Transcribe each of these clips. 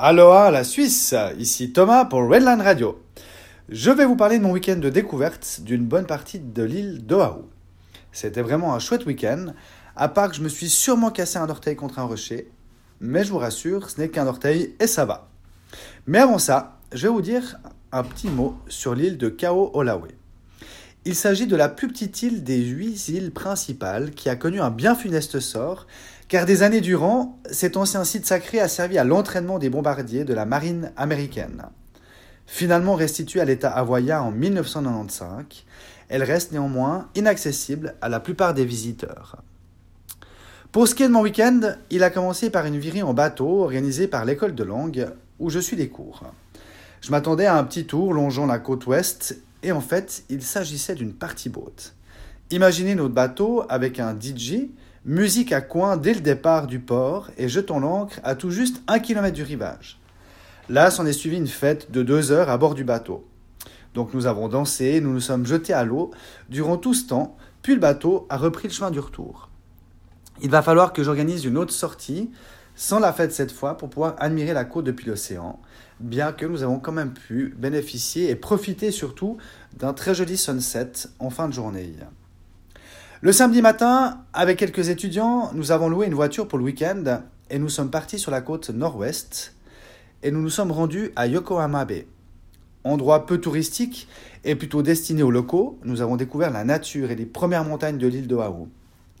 Aloha la Suisse, ici Thomas pour Redline Radio. Je vais vous parler de mon week-end de découverte d'une bonne partie de l'île d'Oahu. C'était vraiment un chouette week-end, à part que je me suis sûrement cassé un orteil contre un rocher, mais je vous rassure, ce n'est qu'un orteil et ça va. Mais avant ça, je vais vous dire un petit mot sur l'île de Kao-Olawe. Il s'agit de la plus petite île des huit îles principales qui a connu un bien funeste sort, car des années durant, cet ancien site sacré a servi à l'entraînement des bombardiers de la marine américaine. Finalement restituée à l'état hawaïen en 1995, elle reste néanmoins inaccessible à la plupart des visiteurs. Pour ce qui est de mon week-end, il a commencé par une virée en bateau organisée par l'école de langue où je suis des cours. Je m'attendais à un petit tour longeant la côte ouest et en fait, il s'agissait d'une partie boat. Imaginez notre bateau avec un DJ, musique à coin dès le départ du port et jetant l'ancre à tout juste un kilomètre du rivage. Là s'en est suivi une fête de deux heures à bord du bateau. Donc nous avons dansé, nous nous sommes jetés à l'eau durant tout ce temps, puis le bateau a repris le chemin du retour. Il va falloir que j'organise une autre sortie, sans la fête cette fois, pour pouvoir admirer la côte depuis l'océan, bien que nous avons quand même pu bénéficier et profiter surtout d'un très joli sunset en fin de journée. Le samedi matin, avec quelques étudiants, nous avons loué une voiture pour le week-end et nous sommes partis sur la côte nord-ouest et nous nous sommes rendus à Yokohama Bay. Endroit peu touristique et plutôt destiné aux locaux, nous avons découvert la nature et les premières montagnes de l'île d'Oahu.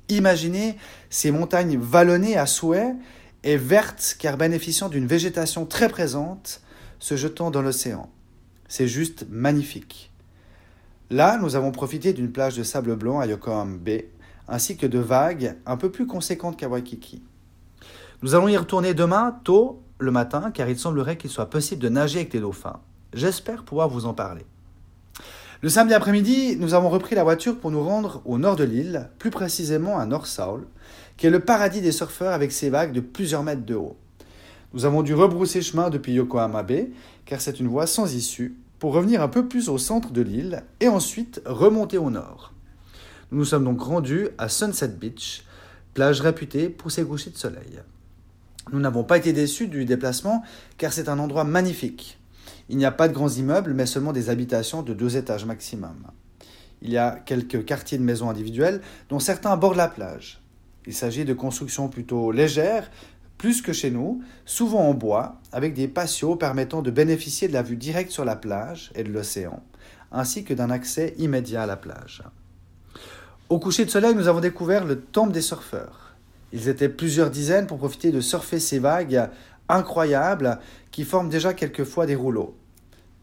Imaginez ces montagnes vallonnées à souhait et vertes car bénéficiant d'une végétation très présente se jetant dans l'océan. C'est juste magnifique. Là, nous avons profité d'une plage de sable blanc à Yokohama Bay, ainsi que de vagues un peu plus conséquentes qu'à Waikiki. Nous allons y retourner demain, tôt le matin, car il semblerait qu'il soit possible de nager avec les dauphins. J'espère pouvoir vous en parler. Le samedi après-midi, nous avons repris la voiture pour nous rendre au nord de l'île, plus précisément à North Soul, qui est le paradis des surfeurs avec ses vagues de plusieurs mètres de haut. Nous avons dû rebrousser chemin depuis Yokohama Bay, car c'est une voie sans issue, pour revenir un peu plus au centre de l'île et ensuite remonter au nord. Nous nous sommes donc rendus à Sunset Beach, plage réputée pour ses couchers de soleil. Nous n'avons pas été déçus du déplacement car c'est un endroit magnifique. Il n'y a pas de grands immeubles mais seulement des habitations de deux étages maximum. Il y a quelques quartiers de maisons individuelles dont certains bordent la plage. Il s'agit de constructions plutôt légères, plus que chez nous, souvent en bois, avec des patios permettant de bénéficier de la vue directe sur la plage et de l'océan, ainsi que d'un accès immédiat à la plage. Au coucher de soleil, nous avons découvert le temple des surfeurs. Ils étaient plusieurs dizaines pour profiter de surfer ces vagues incroyables qui forment déjà quelquefois des rouleaux.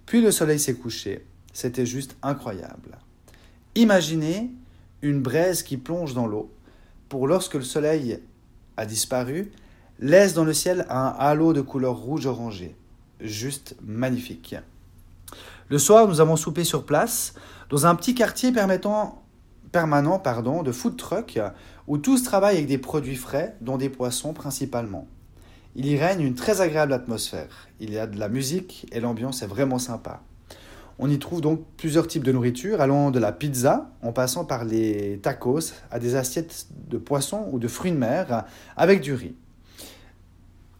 Puis le soleil s'est couché. C'était juste incroyable. Imaginez une braise qui plonge dans l'eau pour lorsque le soleil a disparu, laisse dans le ciel un halo de couleur rouge-orangé. Juste magnifique. Le soir, nous avons soupé sur place, dans un petit quartier permettant, permanent pardon, de food truck, où tous travaillent avec des produits frais, dont des poissons principalement. Il y règne une très agréable atmosphère. Il y a de la musique et l'ambiance est vraiment sympa. On y trouve donc plusieurs types de nourriture, allant de la pizza, en passant par les tacos, à des assiettes de poissons ou de fruits de mer, avec du riz.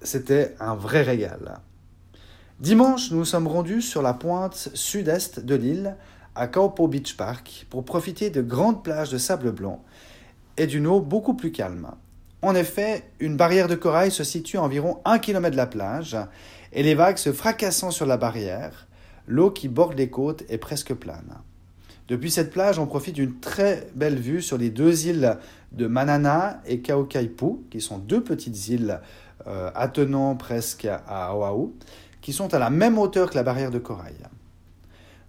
C'était un vrai régal. Dimanche, nous nous sommes rendus sur la pointe sud-est de l'île, à Kaupo Beach Park, pour profiter de grandes plages de sable blanc et d'une eau beaucoup plus calme. En effet, une barrière de corail se situe à environ un kilomètre de la plage, et les vagues se fracassant sur la barrière, l'eau qui borde les côtes est presque plane. Depuis cette plage, on profite d'une très belle vue sur les deux îles de Manana et Kaokaipu, qui sont deux petites îles euh, attenant presque à Oahu, qui sont à la même hauteur que la barrière de corail.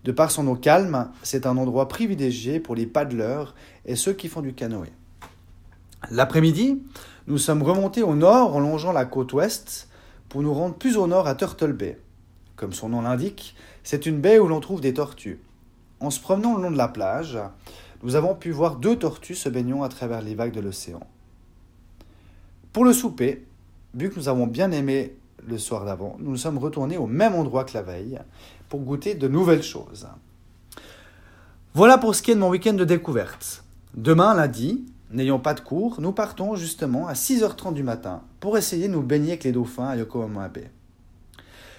De par son eau calme, c'est un endroit privilégié pour les paddleurs et ceux qui font du canoë. L'après-midi, nous sommes remontés au nord en longeant la côte ouest pour nous rendre plus au nord à Turtle Bay. Comme son nom l'indique, c'est une baie où l'on trouve des tortues. En se promenant le long de la plage, nous avons pu voir deux tortues se baignant à travers les vagues de l'océan. Pour le souper, vu que nous avons bien aimé le soir d'avant, nous nous sommes retournés au même endroit que la veille pour goûter de nouvelles choses. Voilà pour ce qui est de mon week-end de découverte. Demain, lundi, n'ayant pas de cours, nous partons justement à 6h30 du matin pour essayer de nous baigner avec les dauphins à Yokohama Bay.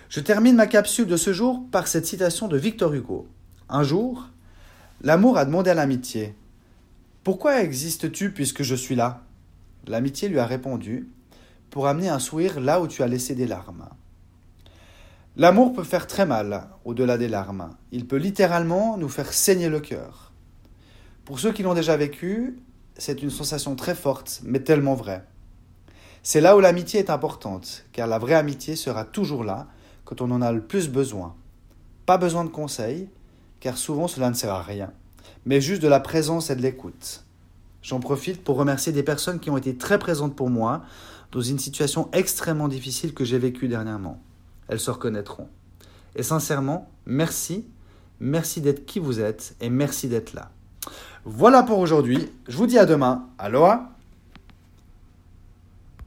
Je termine ma capsule de ce jour par cette citation de Victor Hugo. Un jour, l'amour a demandé à l'amitié Pourquoi existes-tu puisque je suis là? L'amitié lui a répondu Pour amener un sourire là où tu as laissé des larmes. L'amour peut faire très mal au-delà des larmes. Il peut littéralement nous faire saigner le cœur. Pour ceux qui l'ont déjà vécu, c'est une sensation très forte, mais tellement vraie. C'est là où l'amitié est importante, car la vraie amitié sera toujours là quand on en a le plus besoin. Pas besoin de conseils, car souvent cela ne sert à rien, mais juste de la présence et de l'écoute. J'en profite pour remercier des personnes qui ont été très présentes pour moi dans une situation extrêmement difficile que j'ai vécue dernièrement. Elles se reconnaîtront. Et sincèrement, merci, merci d'être qui vous êtes et merci d'être là. Voilà pour aujourd'hui. Je vous dis à demain. Aloha